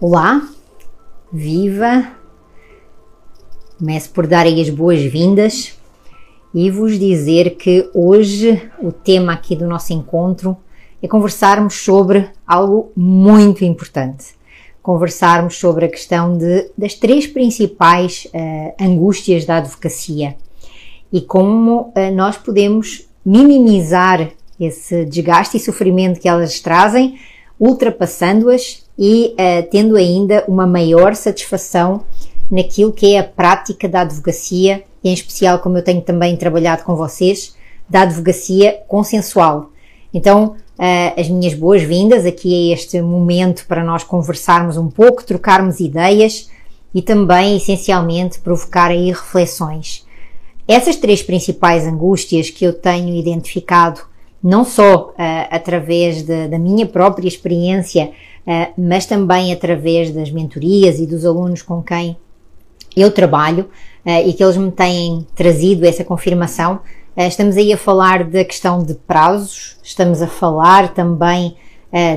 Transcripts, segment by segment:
Olá, viva! Começo por dar aí as boas-vindas e vos dizer que hoje o tema aqui do nosso encontro é conversarmos sobre algo muito importante. Conversarmos sobre a questão de, das três principais uh, angústias da advocacia e como uh, nós podemos minimizar esse desgaste e sofrimento que elas trazem, ultrapassando-as e uh, tendo ainda uma maior satisfação naquilo que é a prática da advocacia, em especial como eu tenho também trabalhado com vocês, da advocacia consensual. Então, uh, as minhas boas-vindas aqui a este momento para nós conversarmos um pouco, trocarmos ideias e também, essencialmente, provocar aí reflexões. Essas três principais angústias que eu tenho identificado, não só uh, através de, da minha própria experiência, mas também através das mentorias e dos alunos com quem eu trabalho uh, e que eles me têm trazido essa confirmação. Uh, estamos aí a falar da questão de prazos, estamos a falar também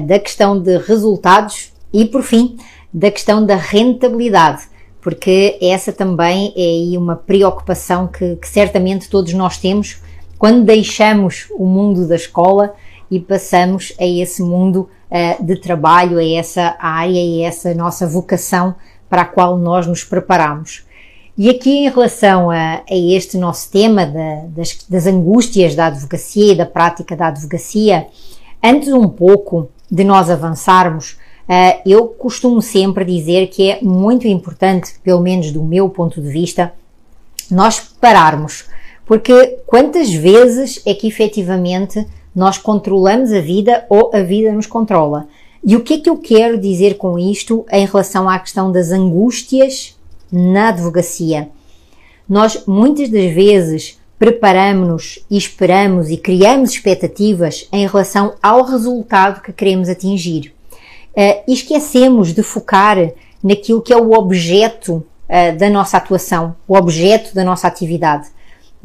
da questão de resultados e, por fim, da questão da rentabilidade, porque essa também é aí uma preocupação que, que certamente todos nós temos quando deixamos o mundo da escola e passamos a esse mundo uh, de trabalho, a essa área e a essa nossa vocação para a qual nós nos preparamos. E aqui, em relação a, a este nosso tema das, das, angústias da advocacia e da prática da advocacia, antes um pouco de nós avançarmos, uh, eu costumo sempre dizer que é muito importante, pelo menos do meu ponto de vista, nós pararmos. Porque quantas vezes é que efetivamente nós controlamos a vida ou a vida nos controla. E o que é que eu quero dizer com isto em relação à questão das angústias na advocacia? Nós muitas das vezes preparamos-nos e esperamos e criamos expectativas em relação ao resultado que queremos atingir. Uh, esquecemos de focar naquilo que é o objeto uh, da nossa atuação, o objeto da nossa atividade.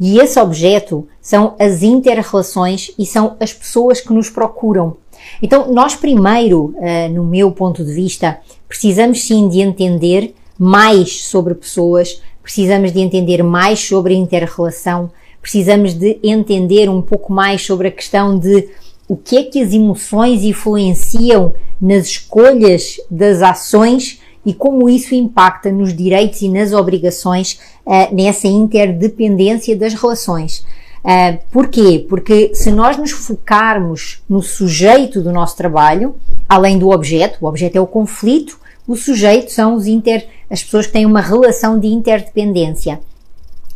E esse objeto são as interrelações e são as pessoas que nos procuram. Então, nós primeiro, uh, no meu ponto de vista, precisamos sim de entender mais sobre pessoas, precisamos de entender mais sobre a interrelação, precisamos de entender um pouco mais sobre a questão de o que é que as emoções influenciam nas escolhas das ações e como isso impacta nos direitos e nas obrigações uh, nessa interdependência das relações. Uh, porquê? Porque se nós nos focarmos no sujeito do nosso trabalho, além do objeto, o objeto é o conflito, o sujeito são os inter, as pessoas que têm uma relação de interdependência.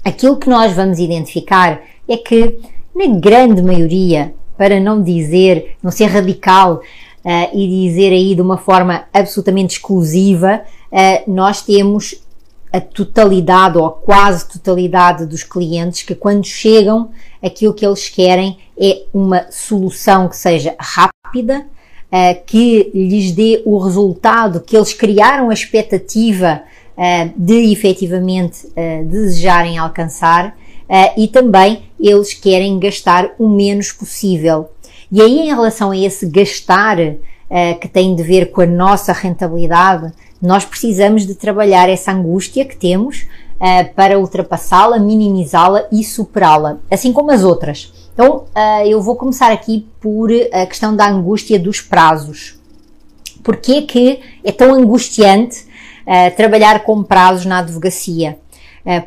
Aquilo que nós vamos identificar é que, na grande maioria, para não dizer, não ser radical, uh, e dizer aí de uma forma absolutamente exclusiva, uh, nós temos a totalidade ou a quase totalidade dos clientes que quando chegam aquilo que eles querem é uma solução que seja rápida, uh, que lhes dê o resultado que eles criaram a expectativa de efetivamente desejarem alcançar e também eles querem gastar o menos possível. E aí, em relação a esse gastar uh, que tem de ver com a nossa rentabilidade, nós precisamos de trabalhar essa angústia que temos uh, para ultrapassá-la, minimizá-la e superá-la, assim como as outras. Então, uh, eu vou começar aqui por a questão da angústia dos prazos. Porquê que é tão angustiante trabalhar com prazos na advocacia?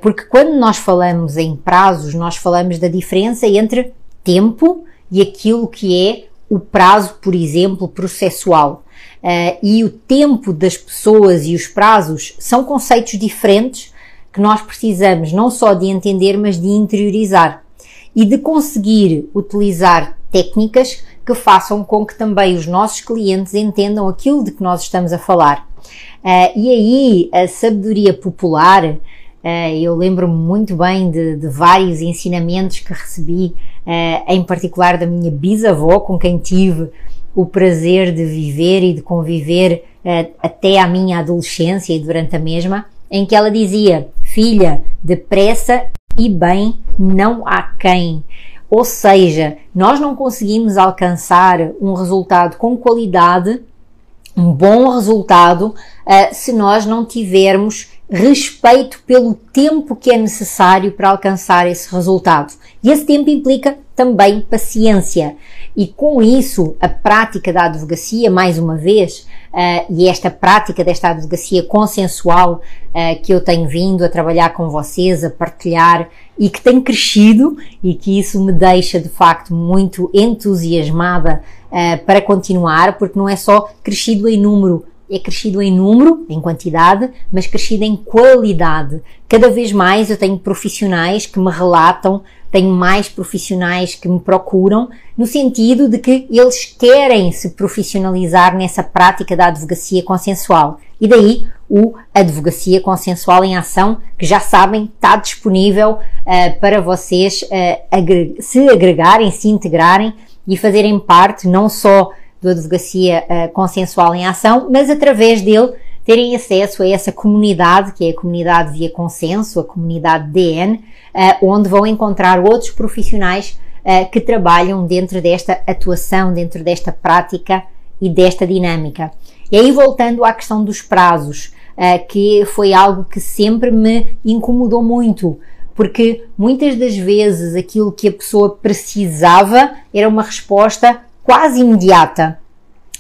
porque quando nós falamos em prazos, nós falamos da diferença entre tempo e aquilo que é o prazo, por exemplo, processual. Uh, e o tempo das pessoas e os prazos são conceitos diferentes que nós precisamos não só de entender, mas de interiorizar e de conseguir utilizar técnicas que façam com que também os nossos clientes entendam aquilo de que nós estamos a falar. Uh, e aí a sabedoria popular eu lembro-me muito bem de, de, vários ensinamentos que recebi, uh, em particular da minha bisavó, com quem tive o prazer de viver e de conviver uh, até à minha adolescência e durante a mesma, em que ela dizia: Filha, depressa e bem não há quem. Ou seja, nós não conseguimos alcançar um resultado com qualidade um bom resultado se nós não tivermos respeito pelo tempo que é necessário para alcançar esse resultado. E esse tempo implica também paciência. E com isso, a prática da advocacia, mais uma vez, uh, e esta prática desta advocacia consensual uh, que eu tenho vindo a trabalhar com vocês, a partilhar e que tem crescido e que isso me deixa de facto muito entusiasmada uh, para continuar, porque não é só crescido em número, é crescido em número, em quantidade, mas crescido em qualidade. Cada vez mais eu tenho profissionais que me relatam, tenho mais profissionais que me procuram, no sentido de que eles querem se profissionalizar nessa prática da advocacia consensual. E daí o Advocacia Consensual em Ação, que já sabem, está disponível uh, para vocês uh, agre se agregarem, se integrarem e fazerem parte não só do Advocacia uh, Consensual em Ação, mas através dele terem acesso a essa comunidade, que é a comunidade via consenso, a comunidade DN, eh, onde vão encontrar outros profissionais uh, que trabalham dentro desta atuação, dentro desta prática e desta dinâmica. E aí, voltando à questão dos prazos, que foi algo que sempre me incomodou muito, porque muitas das vezes aquilo que a pessoa precisava era uma resposta quase imediata.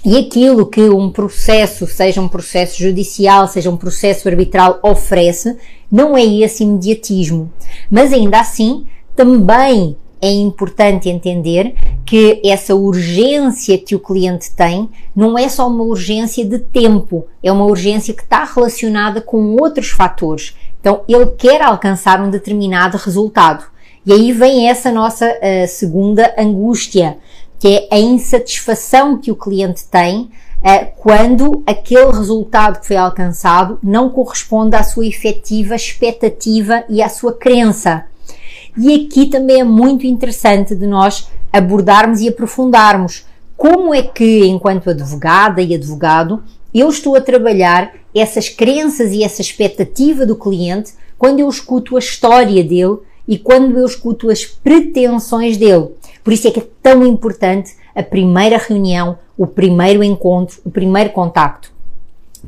E aquilo que um processo, seja um processo judicial, seja um processo arbitral, oferece, não é esse imediatismo. Mas ainda assim, também é importante entender que essa urgência que o cliente tem não é só uma urgência de tempo, é uma urgência que está relacionada com outros fatores. Então, ele quer alcançar um determinado resultado. E aí vem essa nossa uh, segunda angústia, que é a insatisfação que o cliente tem uh, quando aquele resultado que foi alcançado não corresponde à sua efetiva expectativa e à sua crença. E aqui também é muito interessante de nós abordarmos e aprofundarmos como é que, enquanto advogada e advogado, eu estou a trabalhar essas crenças e essa expectativa do cliente quando eu escuto a história dele e quando eu escuto as pretensões dele. Por isso é que é tão importante a primeira reunião, o primeiro encontro, o primeiro contacto.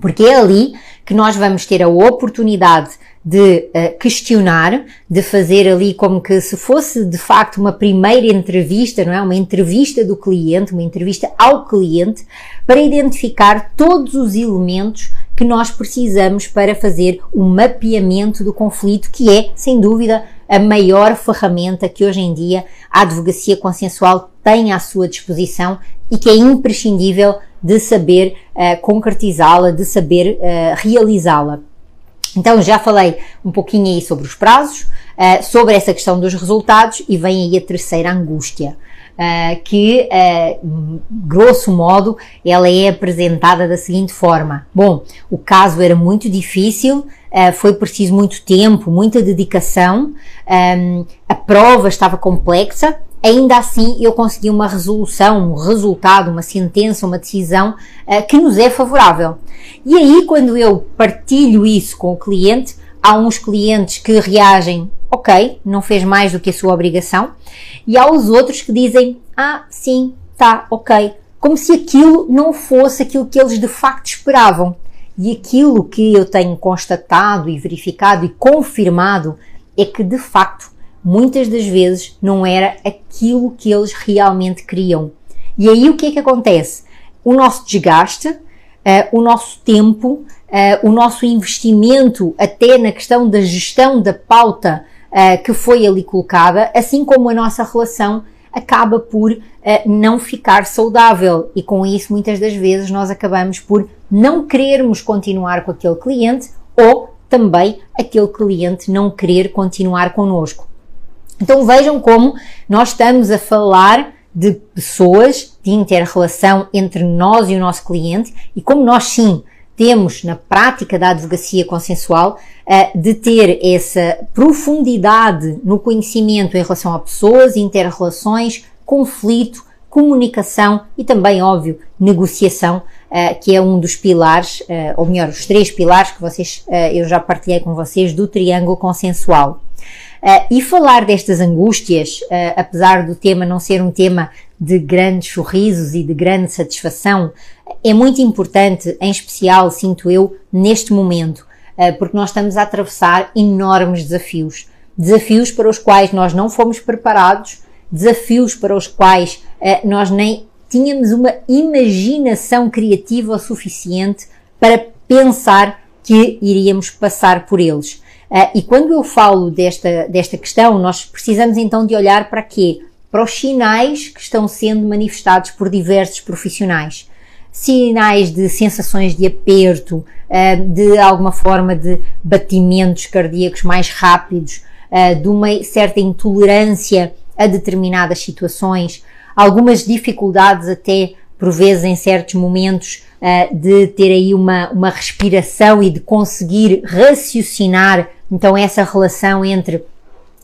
Porque é ali que nós vamos ter a oportunidade de uh, questionar, de fazer ali como que se fosse de facto uma primeira entrevista, não é? Uma entrevista do cliente, uma entrevista ao cliente, para identificar todos os elementos que nós precisamos para fazer o mapeamento do conflito, que é, sem dúvida, a maior ferramenta que hoje em dia a advocacia consensual tem à sua disposição e que é imprescindível de saber uh, concretizá-la, de saber uh, realizá-la. Então já falei um pouquinho aí sobre os prazos, uh, sobre essa questão dos resultados e vem aí a terceira angústia. Uh, que, uh, grosso modo, ela é apresentada da seguinte forma: Bom, o caso era muito difícil, Uh, foi preciso muito tempo, muita dedicação, um, a prova estava complexa, ainda assim eu consegui uma resolução, um resultado, uma sentença, uma decisão uh, que nos é favorável. E aí, quando eu partilho isso com o cliente, há uns clientes que reagem, ok, não fez mais do que a sua obrigação, e há os outros que dizem, ah, sim, tá, ok, como se aquilo não fosse aquilo que eles de facto esperavam. E aquilo que eu tenho constatado e verificado e confirmado é que de facto muitas das vezes não era aquilo que eles realmente queriam. E aí o que é que acontece? O nosso desgaste, uh, o nosso tempo, uh, o nosso investimento até na questão da gestão da pauta uh, que foi ali colocada, assim como a nossa relação acaba por não ficar saudável e com isso muitas das vezes nós acabamos por não querermos continuar com aquele cliente ou também aquele cliente não querer continuar connosco. Então vejam como nós estamos a falar de pessoas, de inter-relação entre nós e o nosso cliente e como nós sim temos na prática da advocacia consensual uh, de ter essa profundidade no conhecimento em relação a pessoas, inter-relações, conflito, comunicação e também, óbvio, negociação, uh, que é um dos pilares, uh, ou melhor, os três pilares que vocês, eu já partilhei com vocês do triângulo consensual. E falar destas angústias, apesar do tema não ser um tema de grandes sorrisos e de grande satisfação, é muito importante, em especial, sinto eu, neste momento, uh, porque nós estamos a atravessar enormes desafios. Desafios para os quais nós não fomos preparados, desafios para os quais uh, nós nem tínhamos uma imaginação criativa o suficiente para pensar que iríamos passar por eles. Uh, e quando eu falo desta, desta questão, nós precisamos então de olhar para quê? Para os sinais que estão sendo manifestados por diversos profissionais. Sinais de sensações de aperto, uh, de alguma forma de batimentos cardíacos mais rápidos, uh, de uma certa intolerância a determinadas situações, algumas dificuldades até por vezes em certos momentos uh, de ter aí uma, uma respiração e de conseguir raciocinar então essa relação entre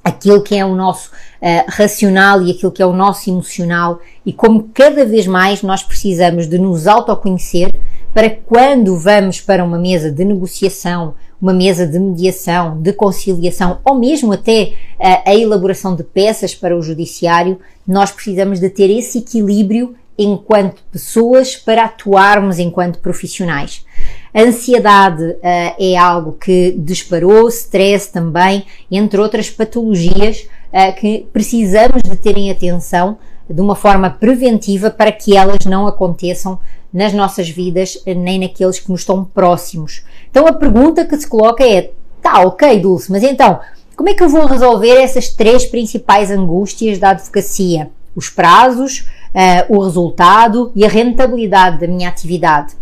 aquilo que é o nosso uh, racional e aquilo que é o nosso emocional e como cada vez mais nós precisamos de nos autoconhecer para quando vamos para uma mesa de negociação, uma mesa de mediação, de conciliação ou mesmo até uh, a elaboração de peças para o judiciário, nós precisamos de ter esse equilíbrio enquanto pessoas para atuarmos enquanto profissionais. A ansiedade uh, é algo que disparou, stress também, entre outras patologias uh, que precisamos de terem atenção de uma forma preventiva para que elas não aconteçam nas nossas vidas, nem naqueles que nos estão próximos. Então a pergunta que se coloca é: tá, ok, Dulce, mas então, como é que eu vou resolver essas três principais angústias da advocacia? Os prazos, uh, o resultado e a rentabilidade da minha atividade.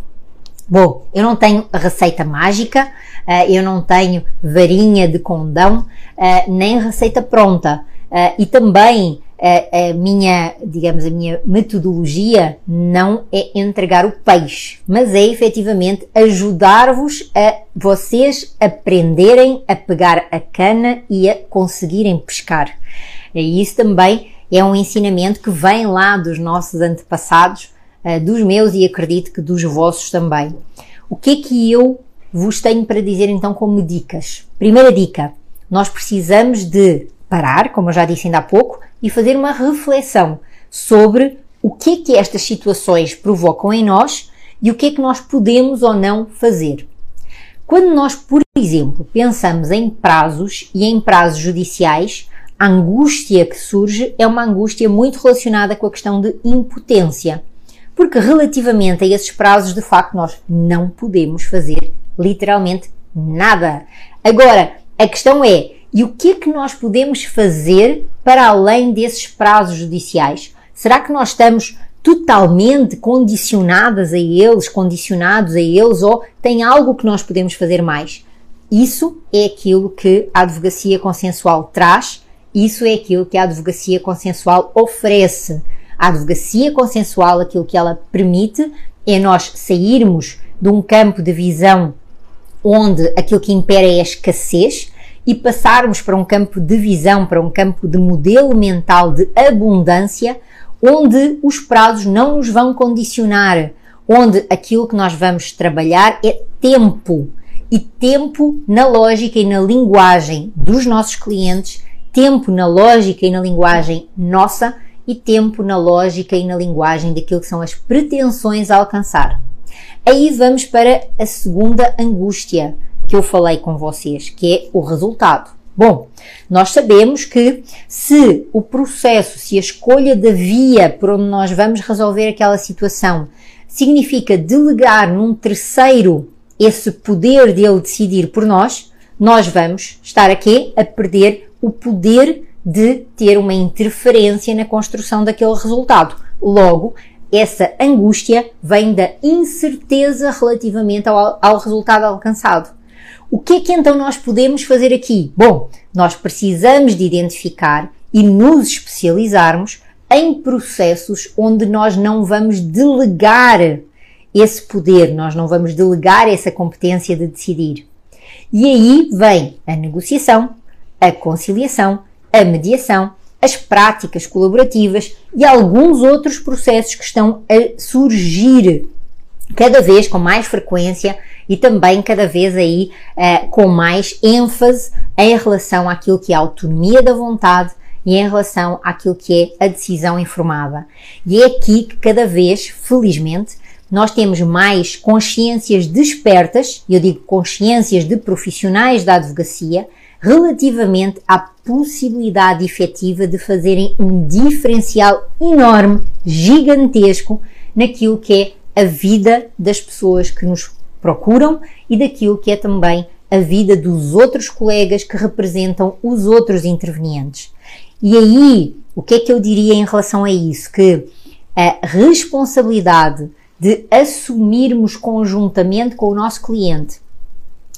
Bom, eu não tenho receita mágica, eu não tenho varinha de condão, uh, nem receita pronta. e também a, a, minha, digamos, a minha metodologia não é entregar o peixe, mas é efetivamente ajudar-vos a vocês aprenderem a pegar a cana e a conseguirem pescar. E isso também é um ensinamento que vem lá dos nossos antepassados, dos meus e acredito que dos vossos também. O que é que eu vos tenho para dizer então como dicas? Primeira dica: nós precisamos de parar, como eu já disse ainda há pouco, e fazer uma reflexão sobre o que é que estas situações provocam em nós e o que é que nós podemos ou não fazer. Quando nós, por exemplo, pensamos em prazos e em prazos judiciais, a angústia que surge é uma angústia muito relacionada com a questão de impotência, porque relativamente a esses prazos, de facto, nós não podemos fazer literalmente nada. Agora, a questão é: e o que é que nós podemos fazer para além desses prazos judiciais? Será que nós estamos totalmente condicionadas a eles, condicionados a eles, ou tem algo que nós podemos fazer mais? Isso é aquilo que a advocacia consensual traz isso é aquilo que a advocacia consensual oferece. A advocacia consensual, aquilo que ela permite é nós sairmos de um campo de visão onde aquilo que impera é a escassez e passarmos para um campo de visão, para um campo de modelo mental de abundância, onde os prazos não nos vão condicionar, onde aquilo que nós vamos trabalhar é tempo. E tempo na lógica e na linguagem dos nossos clientes tempo na lógica e na linguagem nossa e tempo na lógica e na linguagem daquilo que são as pretensões a alcançar. Aí vamos para a segunda angústia que eu falei com vocês, que é o resultado. Bom, nós sabemos que se o processo, se a escolha da via por onde nós vamos resolver aquela situação significa delegar num terceiro esse poder de ele decidir por nós, nós vamos estar aqui a perder o poder de ter uma interferência na construção daquele resultado. Logo, essa angústia vem da incerteza relativamente ao, ao, resultado alcançado. O que é que então nós podemos fazer aqui? Bom, nós precisamos de identificar e nos especializarmos em processos onde nós não vamos delegar esse poder, nós não vamos delegar essa competência de decidir. E aí vem a negociação, a conciliação, a mediação, as práticas colaborativas e alguns outros processos que estão a surgir cada vez com mais frequência e também cada vez aí uh, com mais ênfase em relação àquilo que é a autonomia da vontade e em relação àquilo que é a decisão informada. E é aqui que cada vez, felizmente, nós temos mais consciências despertas, eu digo consciências de profissionais da advocacia, relativamente à possibilidade efetiva de fazerem um diferencial enorme, gigantesco, naquilo que é a vida das pessoas que nos procuram e daquilo que é também a vida dos outros colegas que representam os outros intervenientes. E aí, o que é que eu diria em relação a isso? Que a responsabilidade de assumirmos conjuntamente com o nosso cliente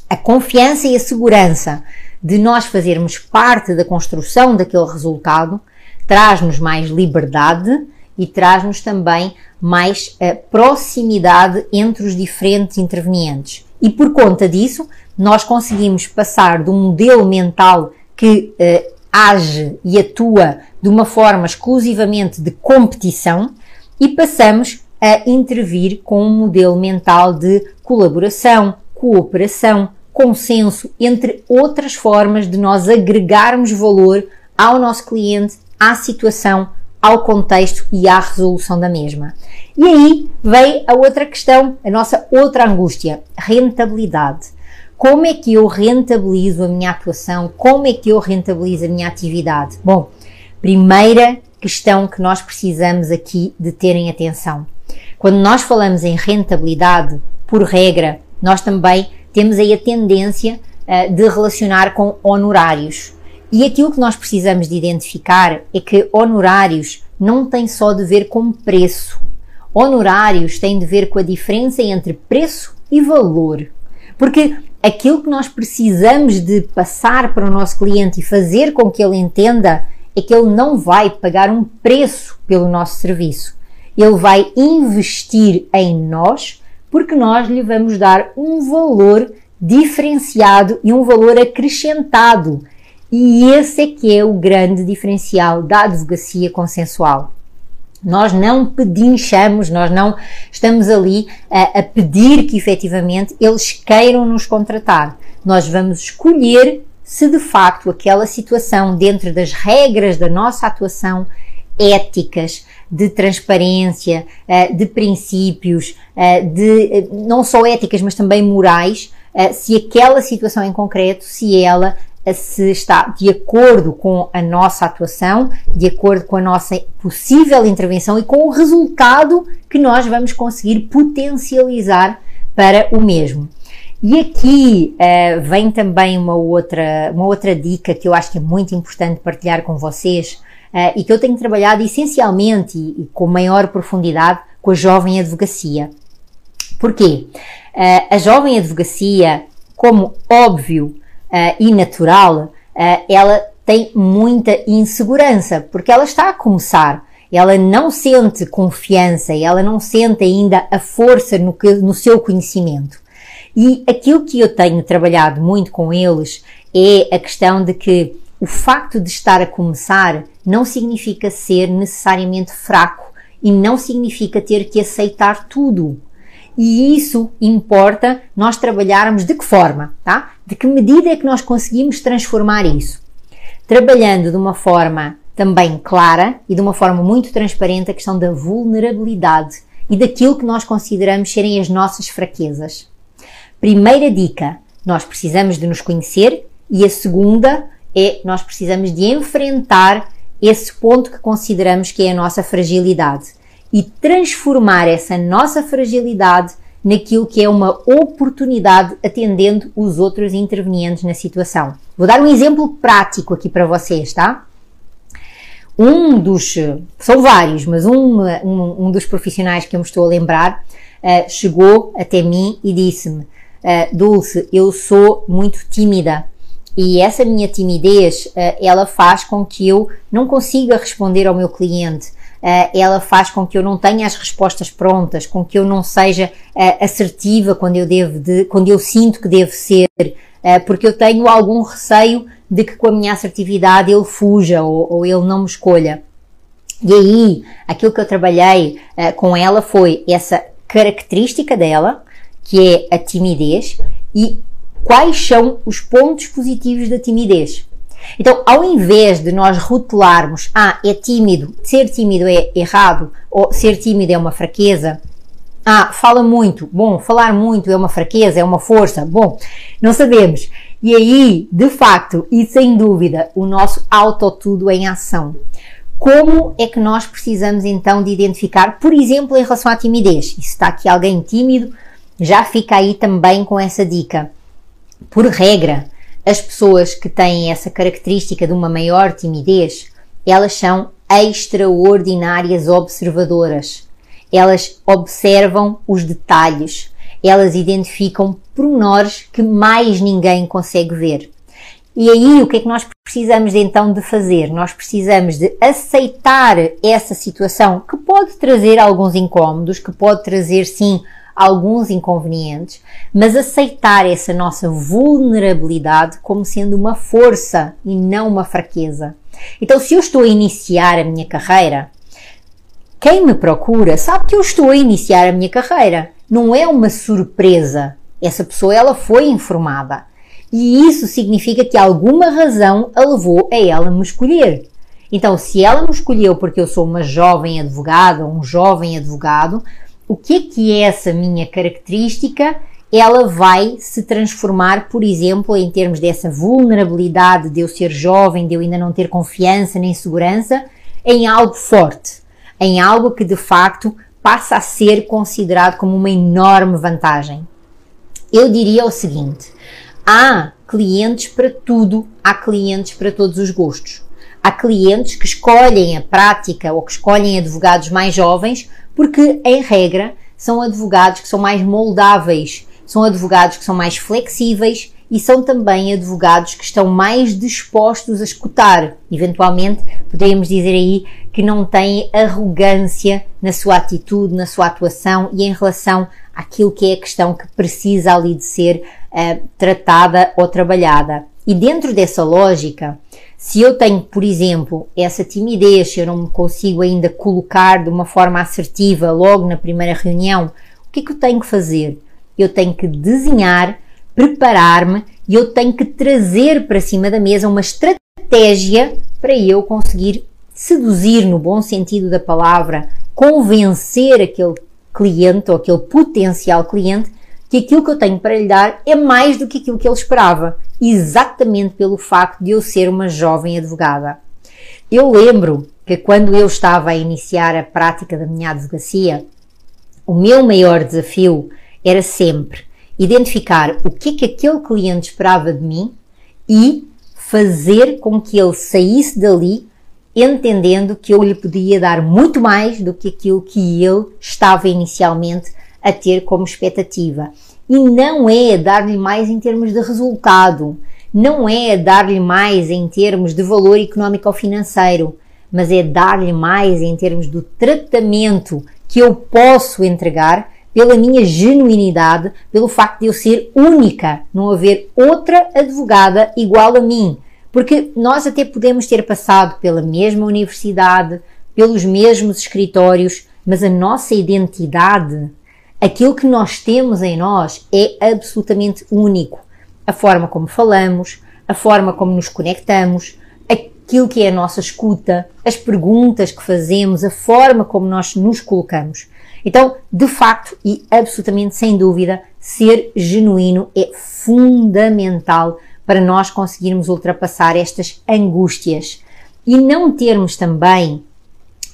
a confiança e a segurança de nós fazermos parte da construção daquele resultado traz-nos mais liberdade e traz-nos também mais uh, proximidade entre os diferentes intervenientes. E por conta disso, nós conseguimos passar de um modelo mental que uh, age e atua de uma forma exclusivamente de competição e passamos a intervir com um modelo mental de colaboração, cooperação, consenso, entre outras formas de nós agregarmos valor ao nosso cliente, à situação, ao contexto e à resolução da mesma. E aí vem a outra questão, a nossa outra angústia, rentabilidade. Como é que eu rentabilizo a minha atuação? Como é que eu rentabilizo a minha atividade? Bom, primeira questão que nós precisamos aqui de terem atenção. Quando nós falamos em rentabilidade, por regra, nós também temos aí a tendência uh, de relacionar com honorários. E aquilo que nós precisamos de identificar é que honorários não têm só de ver com preço. Honorários têm de ver com a diferença entre preço e valor. Porque aquilo que nós precisamos de passar para o nosso cliente e fazer com que ele entenda é que ele não vai pagar um preço pelo nosso serviço. Ele vai investir em nós porque nós lhe vamos dar um valor diferenciado e um valor acrescentado e esse é que é o grande diferencial da advocacia consensual. Nós não pedinchamos, nós não estamos ali a, a, pedir que efetivamente eles queiram nos contratar. Nós vamos escolher se de facto aquela situação, dentro das regras da nossa atuação éticas, de transparência, eh, de princípios, eh, de eh, não só éticas, mas também morais, se aquela situação em concreto, se ela se está de acordo com a nossa atuação, de acordo com a nossa possível intervenção e com o resultado que nós vamos conseguir potencializar para o mesmo. E aqui uh, vem também uma outra, uma outra dica que eu acho que é muito importante partilhar com vocês uh, e que eu tenho trabalhado essencialmente e, e, com maior profundidade com a jovem advocacia. Porquê? Uh, a jovem advocacia, como óbvio, uh, e natural, ela tem muita insegurança, porque ela está a começar. Ela não sente confiança, ela não sente ainda a força no, que, no seu conhecimento. E aquilo que eu tenho trabalhado muito com eles é a questão de que o facto de estar a começar não significa ser necessariamente fraco e não significa ter que aceitar tudo. E isso importa nós trabalharmos de que forma, tá? De que medida é que nós conseguimos transformar isso? Trabalhando de uma forma também clara e de uma forma muito transparente a questão da vulnerabilidade e daquilo que nós consideramos serem as nossas fraquezas. Primeira dica, nós precisamos de nos conhecer e a segunda é nós precisamos de enfrentar esse ponto que consideramos que é a nossa fragilidade e transformar essa nossa fragilidade naquilo que é uma oportunidade atendendo os outros intervenientes na situação. Vou dar um exemplo prático aqui para vocês, tá? Um dos, são vários, mas um, um, um dos profissionais que eu me estou a lembrar uh, chegou até mim e disse-me: uh, Dulce, eu sou muito tímida e essa minha timidez uh, ela faz com que eu não consiga responder ao meu cliente uh, ela faz com que eu não tenha as respostas prontas, com que eu não seja uh, assertiva quando eu devo de, quando eu sinto que devo ser, porque eu tenho algum receio de que com a minha assertividade ele fuja ou, ou ele não me escolha. E aí, aquilo que eu trabalhei com ela foi essa característica dela, que é a timidez, e quais são os pontos positivos da timidez. Então, ao invés de nós rotularmos, ah, é tímido, ser tímido é errado, ou ser tímido é uma fraqueza, ah, fala muito, bom, falar muito é uma fraqueza, é uma força, bom, não sabemos. E aí, de facto e sem dúvida, o nosso auto-tudo em ação. Como é que nós precisamos então de identificar, por exemplo, em relação à timidez? E se está aqui alguém tímido, já fica aí também com essa dica. Por regra, as pessoas que têm essa característica de uma maior timidez, elas são extraordinárias observadoras. Elas observam os detalhes, elas identificam pormenores que mais ninguém consegue ver. E aí o que é que nós precisamos então de fazer? Nós precisamos de aceitar essa situação que pode trazer alguns incômodos, que pode trazer sim alguns inconvenientes, mas aceitar essa nossa vulnerabilidade como sendo uma força e não uma fraqueza. Então, se eu estou a iniciar a minha carreira, quem me procura sabe que eu estou a iniciar a minha carreira. Não é uma surpresa. Essa pessoa ela foi informada. E isso significa que alguma razão a levou a ela me escolher. Então, se ela me escolheu porque eu sou uma jovem advogada um jovem advogado, o que é que é essa minha característica? Ela vai se transformar, por exemplo, em termos dessa vulnerabilidade de eu ser jovem, de eu ainda não ter confiança nem segurança, em algo forte, em algo que de facto passa a ser considerado como uma enorme vantagem. Eu diria o seguinte: há clientes para tudo, há clientes para todos os gostos. Há clientes que escolhem a prática ou que escolhem advogados mais jovens porque, em regra, são advogados que são mais moldáveis, são advogados que são mais flexíveis e são também advogados que estão mais dispostos a escutar. Eventualmente, poderíamos dizer aí que não têm arrogância na sua atitude, na sua atuação e em relação àquilo que é a questão que precisa ali de ser uh, tratada ou trabalhada. E dentro dessa lógica, se eu tenho, por exemplo, essa timidez, eu não me consigo ainda colocar de uma forma assertiva logo na primeira reunião, o que é que eu tenho que fazer? Eu tenho que desenhar, preparar-me e eu tenho que trazer para cima da mesa uma estratégia para eu conseguir seduzir, no bom sentido da palavra, convencer aquele cliente ou aquele potencial cliente que aquilo que eu tenho para lhe dar é mais do que aquilo que ele esperava, exatamente pelo facto de eu ser uma jovem advogada. Eu lembro que quando eu estava a iniciar a prática da minha advocacia, o meu maior desafio era sempre identificar o que é que aquele cliente esperava de mim e fazer com que ele saísse dali entendendo que eu lhe podia dar muito mais do que aquilo que ele estava inicialmente a ter como expectativa. E não é dar-lhe mais em termos de resultado, não é dar-lhe mais em termos de valor económico ou financeiro, mas é dar-lhe mais em termos do tratamento que eu posso entregar pela minha genuinidade, pelo facto de eu ser única, não haver outra advogada igual a mim. Porque nós até podemos ter passado pela mesma universidade, pelos mesmos escritórios, mas a nossa identidade aquilo que nós temos em nós é absolutamente único. A forma como falamos, a forma como nos conectamos, aquilo que é a nossa escuta, as perguntas que fazemos, a forma como nós nos colocamos. Então, de facto e absolutamente sem dúvida, ser genuíno é fundamental para nós conseguirmos ultrapassar estas angústias e não termos também,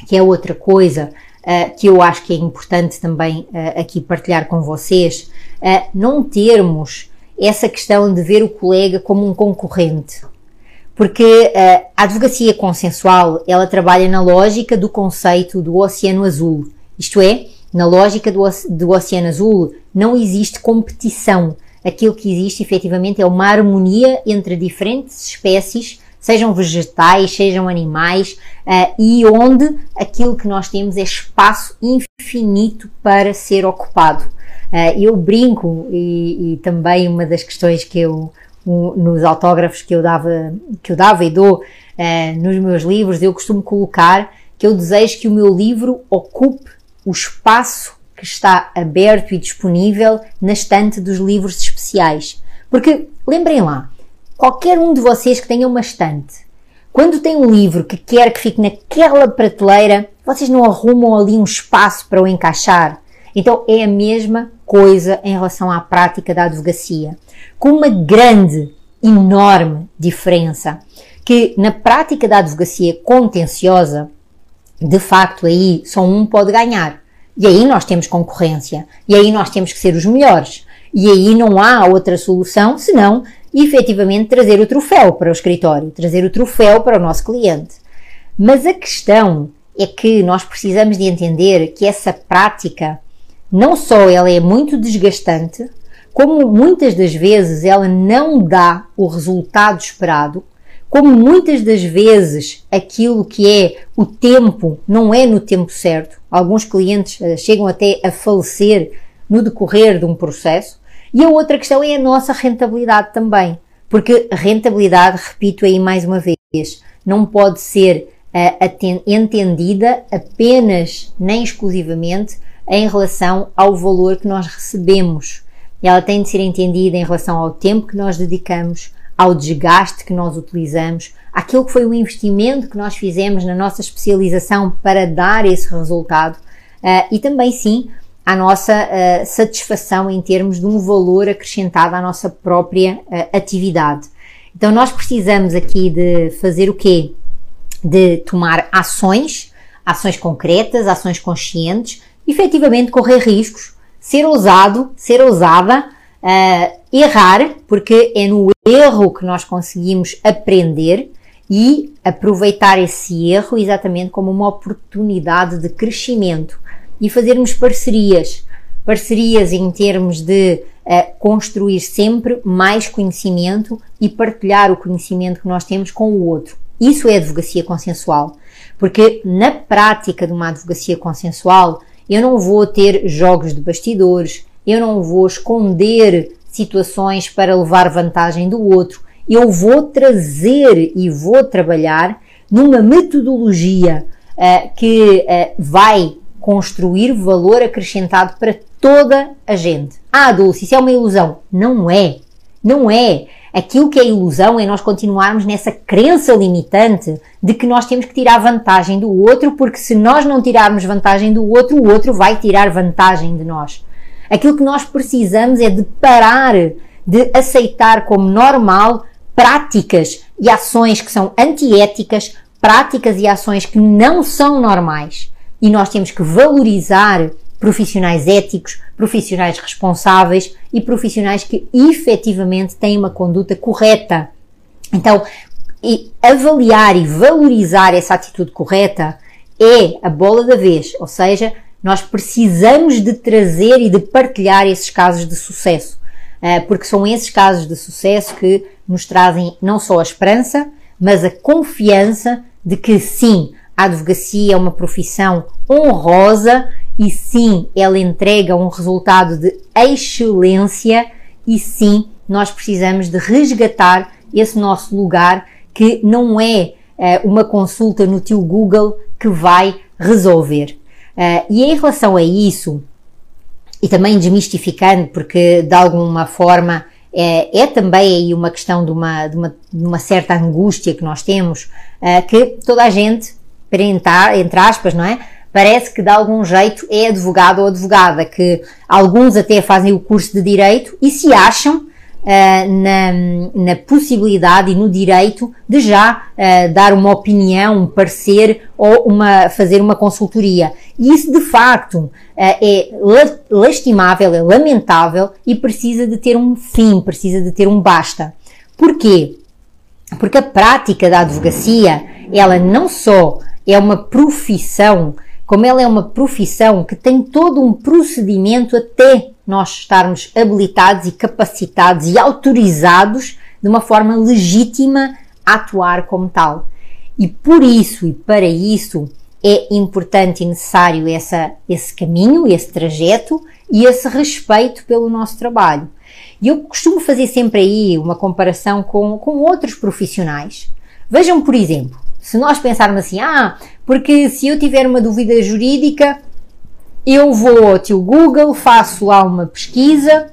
que é outra coisa, uh, que eu acho que é importante também uh, aqui partilhar com vocês, uh, não termos essa questão de ver o colega como um concorrente. Porque a advocacia consensual, ela trabalha na lógica do conceito do oceano azul. Isto é, na lógica do, do oceano azul, não existe competição. Aquilo que existe efetivamente é uma harmonia entre diferentes espécies sejam vegetais, sejam animais, uh, e onde aquilo que nós temos é espaço infinito para ser ocupado. Uh, eu brinco e, e, também uma das questões que eu um, nos autógrafos que eu dava que eu dava e dou uh, nos meus livros eu costumo colocar que eu desejo que o meu livro ocupe o espaço que está aberto e disponível na estante dos livros especiais porque lembrem lá qualquer um de vocês que tenha uma estante, quando tem um livro que quer que fique naquela prateleira, vocês não arrumam ali um espaço para o encaixar? Então é a mesma coisa em relação à prática da advocacia, com uma grande, enorme diferença, que na prática da advocacia contenciosa, de facto aí só um pode ganhar. E aí nós temos concorrência, e aí nós temos que ser os melhores. E aí não há outra solução senão efetivamente trazer o troféu para o escritório, trazer o troféu para o nosso cliente. Mas a questão é que nós precisamos de entender que essa prática não só ela é muito desgastante, como muitas das vezes ela não dá o resultado esperado, como muitas das vezes aquilo que é o tempo não é no tempo certo. Alguns clientes eh, chegam até a falecer no decorrer de um processo. E a outra questão é a nossa rentabilidade também. Porque rentabilidade, repito aí mais uma vez, não pode ser uh, entendida apenas nem exclusivamente em relação ao valor que nós recebemos. Ela tem de ser entendida em relação ao tempo que nós dedicamos, ao desgaste que nós utilizamos, aquilo que foi o investimento que nós fizemos na nossa especialização para dar esse resultado uh, e também, sim, à nossa uh, satisfação em termos de um valor acrescentado à nossa própria uh, atividade. Então nós precisamos aqui de fazer o quê? De tomar ações, ações concretas, ações conscientes, efetivamente correr riscos, ser ousado, ser ousada, uh, errar, porque é no erro que nós conseguimos aprender e aproveitar esse erro exatamente como uma oportunidade de crescimento e fazermos parcerias. Parcerias em termos de uh, construir sempre mais conhecimento e partilhar o conhecimento que nós temos com o outro. Isso é advocacia consensual. Porque na prática de uma advocacia consensual, eu não vou ter jogos de bastidores, eu não vou esconder situações para levar vantagem do outro. Eu vou trazer e vou trabalhar numa metodologia uh, que uh, vai construir valor acrescentado para toda a gente. Ah, Dulce, isso é uma ilusão. Não é. Não é. Aquilo que é ilusão é nós continuarmos nessa crença limitante de que nós temos que tirar vantagem do outro, porque se nós não tirarmos vantagem do outro, o outro vai tirar vantagem de nós. Aquilo que nós precisamos é de parar de aceitar como normal práticas e ações que são antiéticas, práticas e ações que não são normais e nós temos que valorizar profissionais éticos, profissionais responsáveis e profissionais que efetivamente têm uma conduta correta. Então, avaliar e valorizar essa atitude correta é a bola da vez, ou seja, nós precisamos de trazer e de partilhar esses casos de sucesso, eh, porque são esses casos de sucesso que nos trazem não só a esperança, mas a confiança de que sim, a advocacia é uma profissão honrosa e sim, ela entrega um resultado de excelência e sim, nós precisamos de resgatar esse nosso lugar que não é uh, uma consulta no tio Google que vai resolver. Uh, e em relação a isso, e também desmistificando, porque de alguma forma é, é também aí uma questão de uma, de uma, de uma certa angústia que nós temos, uh, que toda a gente para entre aspas, não é? Parece que de algum jeito é advogado ou advogada, que alguns até fazem o curso de direito e se acham uh, na, na, possibilidade e no direito de já uh, dar uma opinião, um parecer ou uma, fazer uma consultoria. E isso de facto uh, é lastimável, é lamentável e precisa de ter um fim, precisa de ter um basta. Porquê? Porque a prática da advocacia, ela não só é uma profissão, como ela é uma profissão que tem todo um procedimento até nós estarmos habilitados e capacitados e autorizados de uma forma legítima a atuar como tal. E por isso e para isso é importante e necessário essa, esse caminho, esse trajeto e esse respeito pelo nosso trabalho. E eu costumo fazer sempre aí uma comparação com, com outros profissionais. Vejam, por exemplo, se nós pensarmos assim, ah, porque se eu tiver uma dúvida jurídica, eu vou ao tio Google, faço lá uma pesquisa,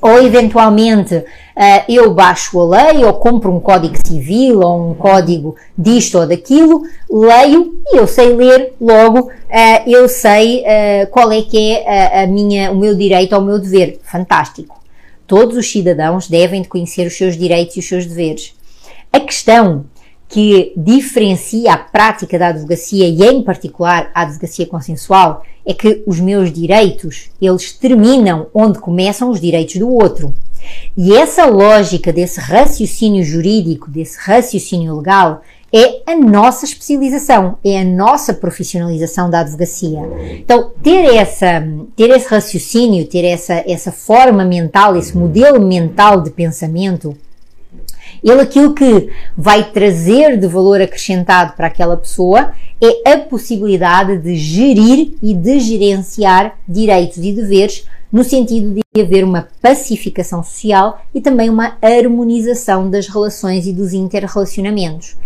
ou eventualmente uh, eu baixo a lei ou compro um código civil ou um código disto ou daquilo, leio e eu sei ler, logo uh, eu sei uh, qual é que é a, a, minha, o meu direito ou o meu dever. Fantástico. Todos os cidadãos devem de conhecer os seus direitos e os seus deveres. A questão que diferencia a prática da advocacia e em particular a advocacia consensual é que os meus direitos, eles terminam onde começam os direitos do outro. E essa lógica desse raciocínio jurídico, desse raciocínio legal, é a nossa especialização, é a nossa profissionalização da advocacia. Então, ter, essa, ter esse raciocínio, ter essa, essa forma mental, esse modelo mental de pensamento, ele aquilo que vai trazer de valor acrescentado para aquela pessoa é a possibilidade de gerir e de gerenciar direitos e deveres no sentido de haver uma pacificação social e também uma harmonização das relações e dos interrelacionamentos.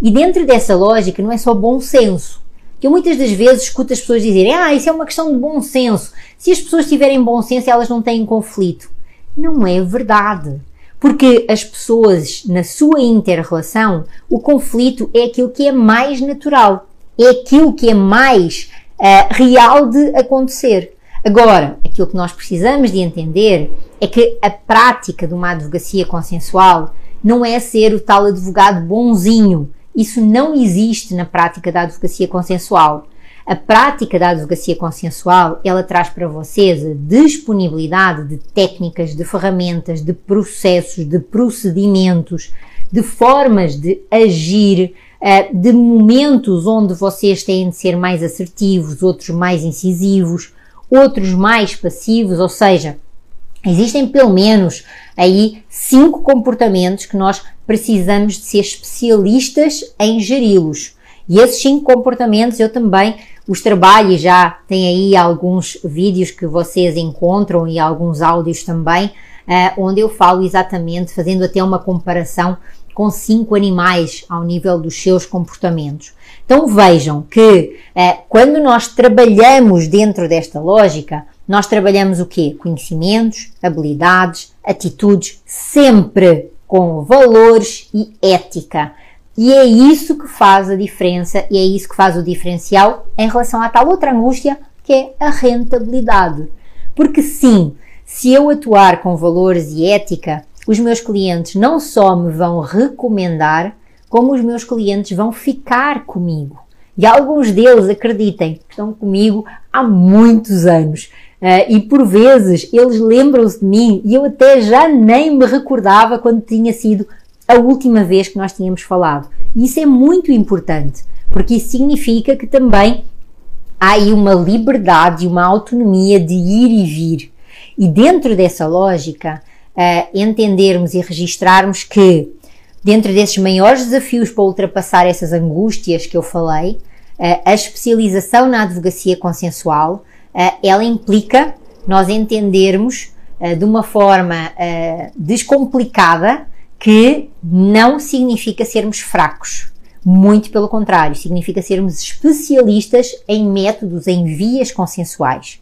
E dentro dessa lógica não é só bom senso, que eu muitas das vezes escuto as pessoas dizerem ah, isso é uma questão de bom senso. Se as pessoas tiverem bom senso, elas não têm conflito. Não é verdade. Porque as pessoas, na sua interrelação, o conflito é aquilo que é mais natural, é aquilo que é mais uh, real de acontecer. Agora, aquilo que nós precisamos de entender é que a prática de uma advocacia consensual não é ser o tal advogado bonzinho. Isso não existe na prática da advocacia consensual. A prática da advocacia consensual, ela traz para vocês a disponibilidade de técnicas, de ferramentas, de processos, de procedimentos, de formas de agir, eh, de momentos onde vocês têm de ser mais assertivos, outros mais incisivos, outros mais passivos, ou seja, existem pelo menos aí cinco comportamentos que nós precisamos de ser especialistas em geri-los. E esses cinco comportamentos eu também os trabalho já tem aí alguns vídeos que vocês encontram e alguns áudios também, uh, onde eu falo exatamente, fazendo até uma comparação com cinco animais ao nível dos seus comportamentos. Então vejam que uh, quando nós trabalhamos dentro desta lógica, nós trabalhamos o quê? Conhecimentos, habilidades, atitudes, sempre com valores e ética. E é isso que faz a diferença e é isso que faz o diferencial em relação à tal outra angústia que é a rentabilidade. Porque sim, se eu atuar com valores e ética, os meus clientes não só me vão recomendar, como os meus clientes vão ficar comigo. E alguns deles, acreditem, estão comigo há muitos anos. Uh, e por vezes eles lembram-se de mim e eu até já nem me recordava quando tinha sido a última vez que nós tínhamos falado. E isso é muito importante, porque isso significa que também há aí uma liberdade e uma autonomia de ir e vir. E dentro dessa lógica, uh, entendermos e registrarmos que, dentro desses maiores desafios para ultrapassar essas angústias que eu falei, uh, a especialização na advocacia consensual, uh, ela implica nós entendermos de uma forma descomplicada que não significa sermos fracos. Muito pelo contrário, significa sermos especialistas em métodos, em vias consensuais.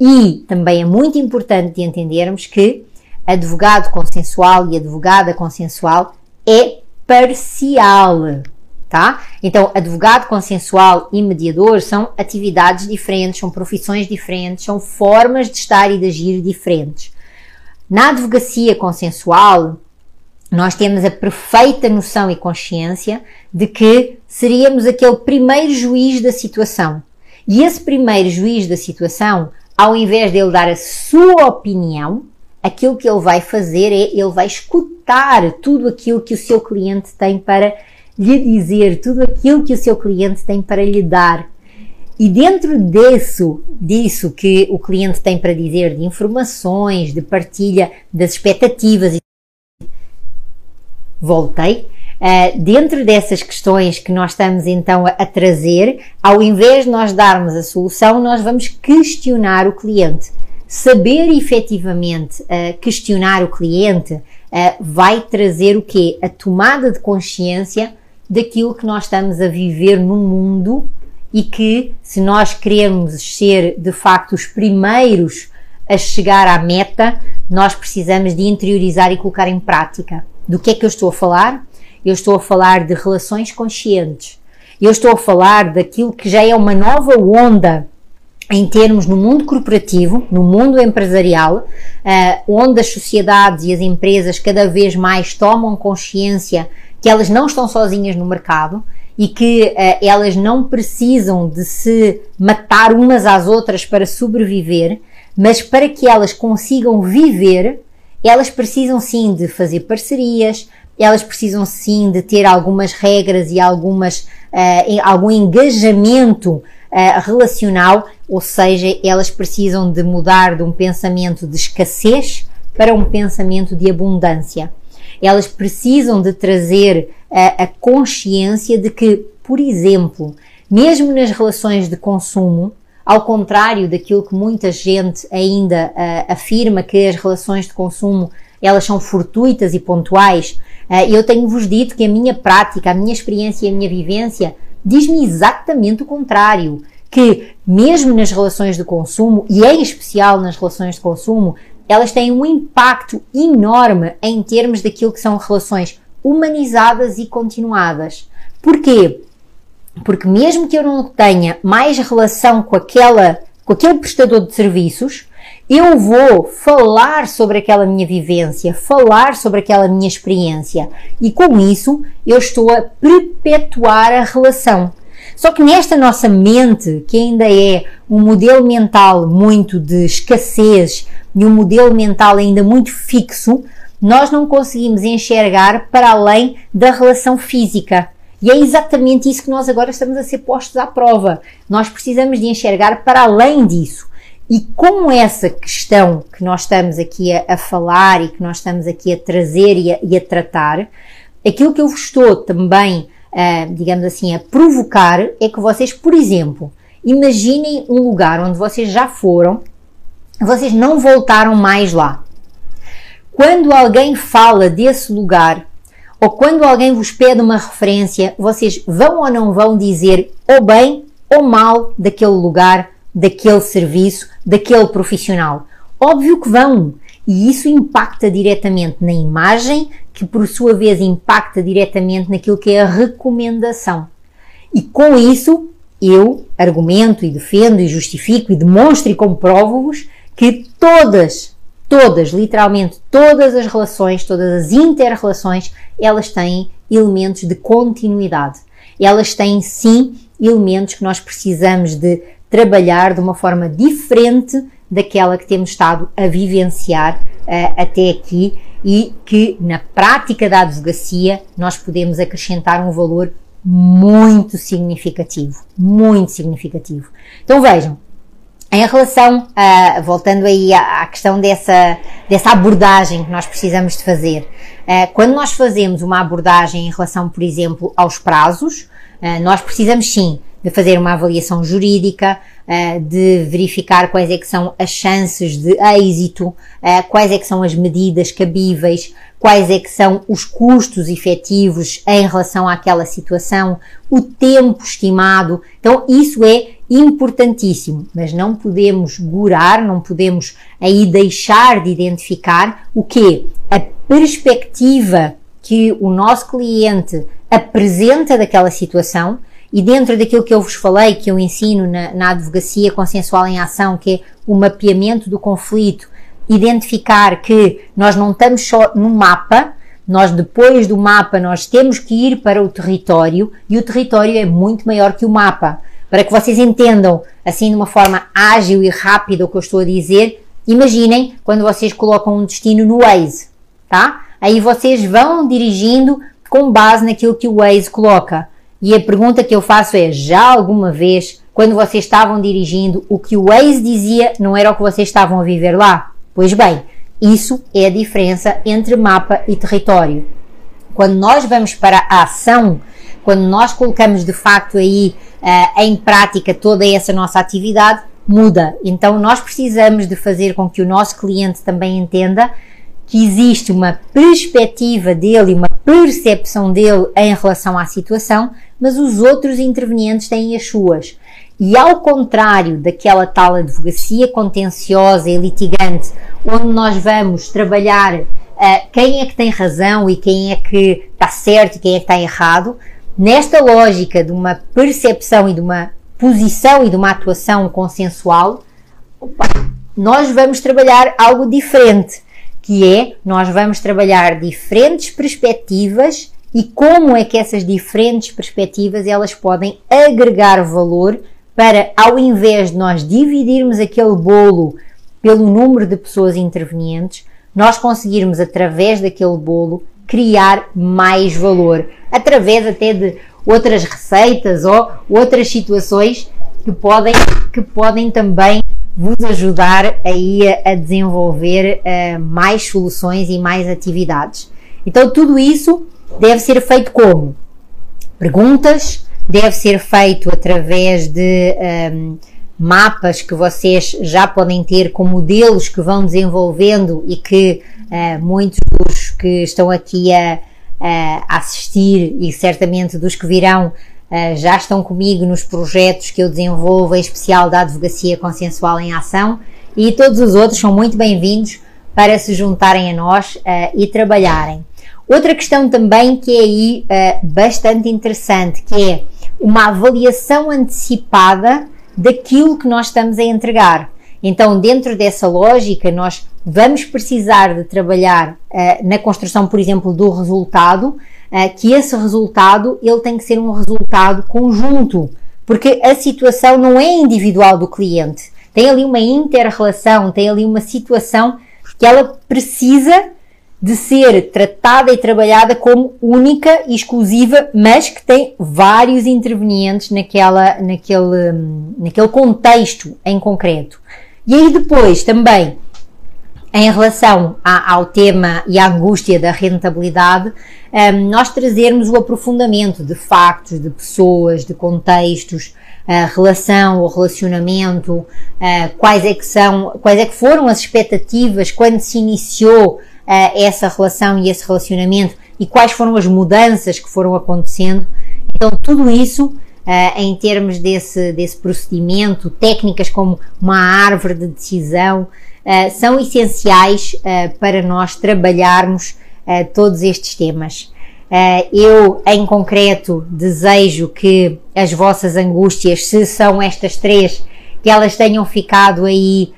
E também é muito importante de entendermos que advogado consensual e advogada consensual é parcial, tá? Então, advogado consensual e mediador são atividades diferentes, são profissões diferentes, são formas de estar e de agir diferentes. Na advocacia consensual, nós temos a perfeita noção e consciência de que seríamos aquele primeiro juiz da situação. E esse primeiro juiz da situação, ao invés de ele dar a sua opinião, aquilo que ele vai fazer é ele vai escutar tudo aquilo que o seu cliente tem para lhe dizer, tudo aquilo que o seu cliente tem para lhe dar. E dentro disso, disso que o cliente tem para dizer de informações, de partilha das expectativas voltei. Uh, dentro dessas questões que nós estamos então a, trazer, ao invés de nós darmos a solução, nós vamos questionar o cliente. Saber efetivamente uh, questionar o cliente uh, vai trazer o quê? A tomada de consciência daquilo que nós estamos a viver no mundo e que, se nós queremos ser de facto os primeiros a chegar à meta, nós precisamos de interiorizar e colocar em prática. Do que é que eu estou a falar? Eu estou a falar de relações conscientes. Eu estou a falar daquilo que já é uma nova onda em termos no mundo corporativo, no mundo empresarial, uh, onde as sociedades e as empresas cada vez mais tomam consciência que elas não estão sozinhas no mercado e que uh, elas não precisam de se matar umas às outras para sobreviver, mas para que elas consigam viver, elas precisam sim de fazer parcerias, elas precisam sim de ter algumas regras e algumas, uh, algum engajamento uh, relacional, ou seja, elas precisam de mudar de um pensamento de escassez para um pensamento de abundância. Elas precisam de trazer uh, a consciência de que, por exemplo, mesmo nas relações de consumo, ao contrário daquilo que muita gente ainda uh, afirma que as relações de consumo elas são fortuitas e pontuais, uh, eu tenho-vos dito que a minha prática, a minha experiência e a minha vivência diz-me exatamente o contrário. Que mesmo nas relações de consumo, e em especial nas relações de consumo, elas têm um impacto enorme em termos daquilo que são relações humanizadas e continuadas. Porquê? Porque mesmo que eu não tenha mais relação com aquela, com aquele prestador de serviços, eu vou falar sobre aquela minha vivência, falar sobre aquela minha experiência e com isso eu estou a perpetuar a relação. Só que nesta nossa mente, que ainda é um modelo mental muito de escassez e um modelo mental ainda muito fixo, nós não conseguimos enxergar para além da relação física. E é exatamente isso que nós agora estamos a ser postos à prova. Nós precisamos de enxergar para além disso. E com essa questão que nós estamos aqui a, a falar e que nós estamos aqui a trazer e a, e a tratar, aquilo que eu vos estou também, uh, digamos assim, a provocar é que vocês, por exemplo, imaginem um lugar onde vocês já foram, vocês não voltaram mais lá. Quando alguém fala desse lugar ou quando alguém vos pede uma referência, vocês vão ou não vão dizer ou bem ou mal daquele lugar, daquele serviço, daquele profissional? Óbvio que vão. E isso impacta diretamente na imagem, que por sua vez impacta diretamente naquilo que é a recomendação. E com isso, eu argumento e defendo e justifico e demonstro e comprovo-vos que todas todas, literalmente todas as relações, todas as interrelações, elas têm elementos de continuidade. Elas têm sim elementos que nós precisamos de trabalhar de uma forma diferente daquela que temos estado a vivenciar uh, até aqui e que na prática da advocacia nós podemos acrescentar um valor muito significativo, muito significativo. Então vejam, em relação, a, voltando aí à, questão dessa, dessa abordagem que nós precisamos de fazer, uh, quando nós fazemos uma abordagem em relação, por exemplo, aos prazos, uh, nós precisamos sim de fazer uma avaliação jurídica, uh, de verificar quais é que são as chances de êxito, quais é que são as medidas cabíveis, quais é que são os custos efetivos em relação àquela situação, o tempo estimado. Então, isso é importantíssimo, mas não podemos gurar, não podemos aí deixar de identificar o que a perspectiva que o nosso cliente apresenta daquela situação e dentro daquilo que eu vos falei, que eu ensino na, na advocacia consensual em ação, que é o mapeamento do conflito, identificar que nós não estamos só no mapa, nós depois do mapa nós temos que ir para o território e o território é muito maior que o mapa. Para que vocês entendam assim de uma forma ágil e rápida o que eu estou a dizer, imaginem quando vocês colocam um destino no Waze, tá? Aí vocês vão dirigindo com base naquilo que o Waze coloca. E a pergunta que eu faço é: já alguma vez, quando vocês estavam dirigindo, o que o Waze dizia não era o que vocês estavam a viver lá? Pois bem, isso é a diferença entre mapa e território. Quando nós vamos para a ação, quando nós colocamos de facto aí uh, em prática toda essa nossa atividade, muda. Então nós precisamos de fazer com que o nosso cliente também entenda que existe uma perspectiva dele, uma percepção dele em relação à situação, mas os outros intervenientes têm as suas. E ao contrário daquela tal advocacia contenciosa e litigante, onde nós vamos trabalhar uh, quem é que tem razão e quem é que está certo e quem é que está errado, nesta lógica de uma percepção e de uma posição e de uma atuação consensual, opa, nós vamos trabalhar algo diferente, que é nós vamos trabalhar diferentes perspectivas e como é que essas diferentes perspectivas elas podem agregar valor para ao invés de nós dividirmos aquele bolo pelo número de pessoas intervenientes, nós conseguirmos através daquele bolo criar mais valor, através até de outras receitas ou outras situações que podem, que podem também vos ajudar aí a, a desenvolver uh, mais soluções e mais atividades. Então tudo isso deve ser feito como? Perguntas, deve ser feito através de um, ehm, mapas que vocês já podem ter com modelos que vão desenvolvendo e que uh, muitos dos que estão aqui a, a assistir e certamente dos que virão uh, já estão comigo nos projetos que eu desenvolvo, em especial da Advocacia Consensual em Ação, e todos os outros são muito bem-vindos para se juntarem a nós uh, e trabalharem. Outra questão também que é aí bastante interessante, que é uma avaliação antecipada daquilo que nós estamos a entregar. Então, dentro dessa lógica, nós vamos precisar de trabalhar uh, na construção, por exemplo, do resultado, uh, que esse resultado ele tem que ser um resultado conjunto, porque a situação não é individual do cliente. Tem ali uma inter-relação, tem ali uma situação que ela precisa de ser tratada e trabalhada como única e exclusiva, mas que tem vários intervenientes naquela, naquele, naquele contexto em concreto. E aí depois também, em relação a, ao tema e à angústia da rentabilidade, um, nós trazermos o aprofundamento de factos, de pessoas, de contextos, a relação ou relacionamento, quais é que são, quais é que foram as expectativas quando se iniciou essa relação e esse relacionamento e quais foram as mudanças que foram acontecendo. Então, tudo isso Uh, em termos desse, desse procedimento, técnicas como uma árvore de decisão, uh, são essenciais uh, para nós trabalharmos todos estes temas. eu, em concreto, desejo que as vossas angústias, se são estas três, que elas tenham ficado aí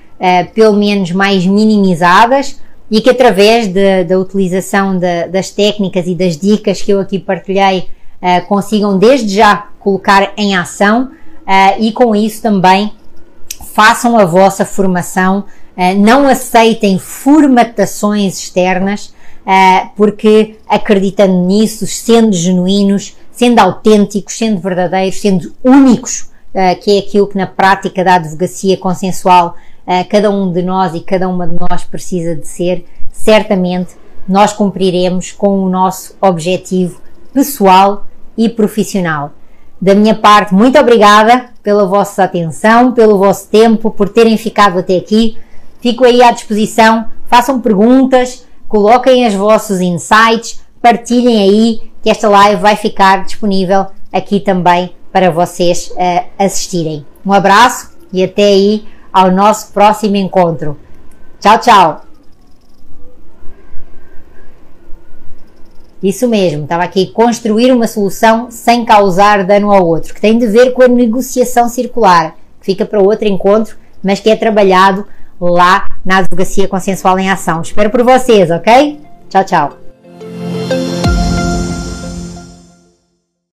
pelo menos mais minimizadas e que através de, da utilização de, das técnicas e das dicas que eu aqui partilhei, consigam desde já colocar em ação uh, e com isso também façam a vossa formação, uh, não aceitem formatações externas, uh, porque acreditando nisso, sendo genuínos, sendo autênticos, sendo verdadeiros, sendo únicos, que é aquilo que na prática da advocacia consensual cada um de nós e cada uma de nós precisa de ser, certamente nós cumpriremos com o nosso objetivo pessoal e profissional. Da minha parte, muito obrigada pela vossa atenção, pelo vosso tempo, por terem ficado até aqui. Fico aí à disposição, façam perguntas, coloquem os vossos insights, partilhem aí que esta live vai ficar disponível aqui também para vocês uh, assistirem. Um abraço e até aí ao nosso próximo encontro. Tchau, tchau! Isso mesmo, estava aqui construir uma solução sem causar dano ao outro, que tem de ver com a negociação circular, que fica para outro encontro, mas que é trabalhado lá na Advocacia Consensual em Ação. Espero por vocês, ok? Tchau, tchau.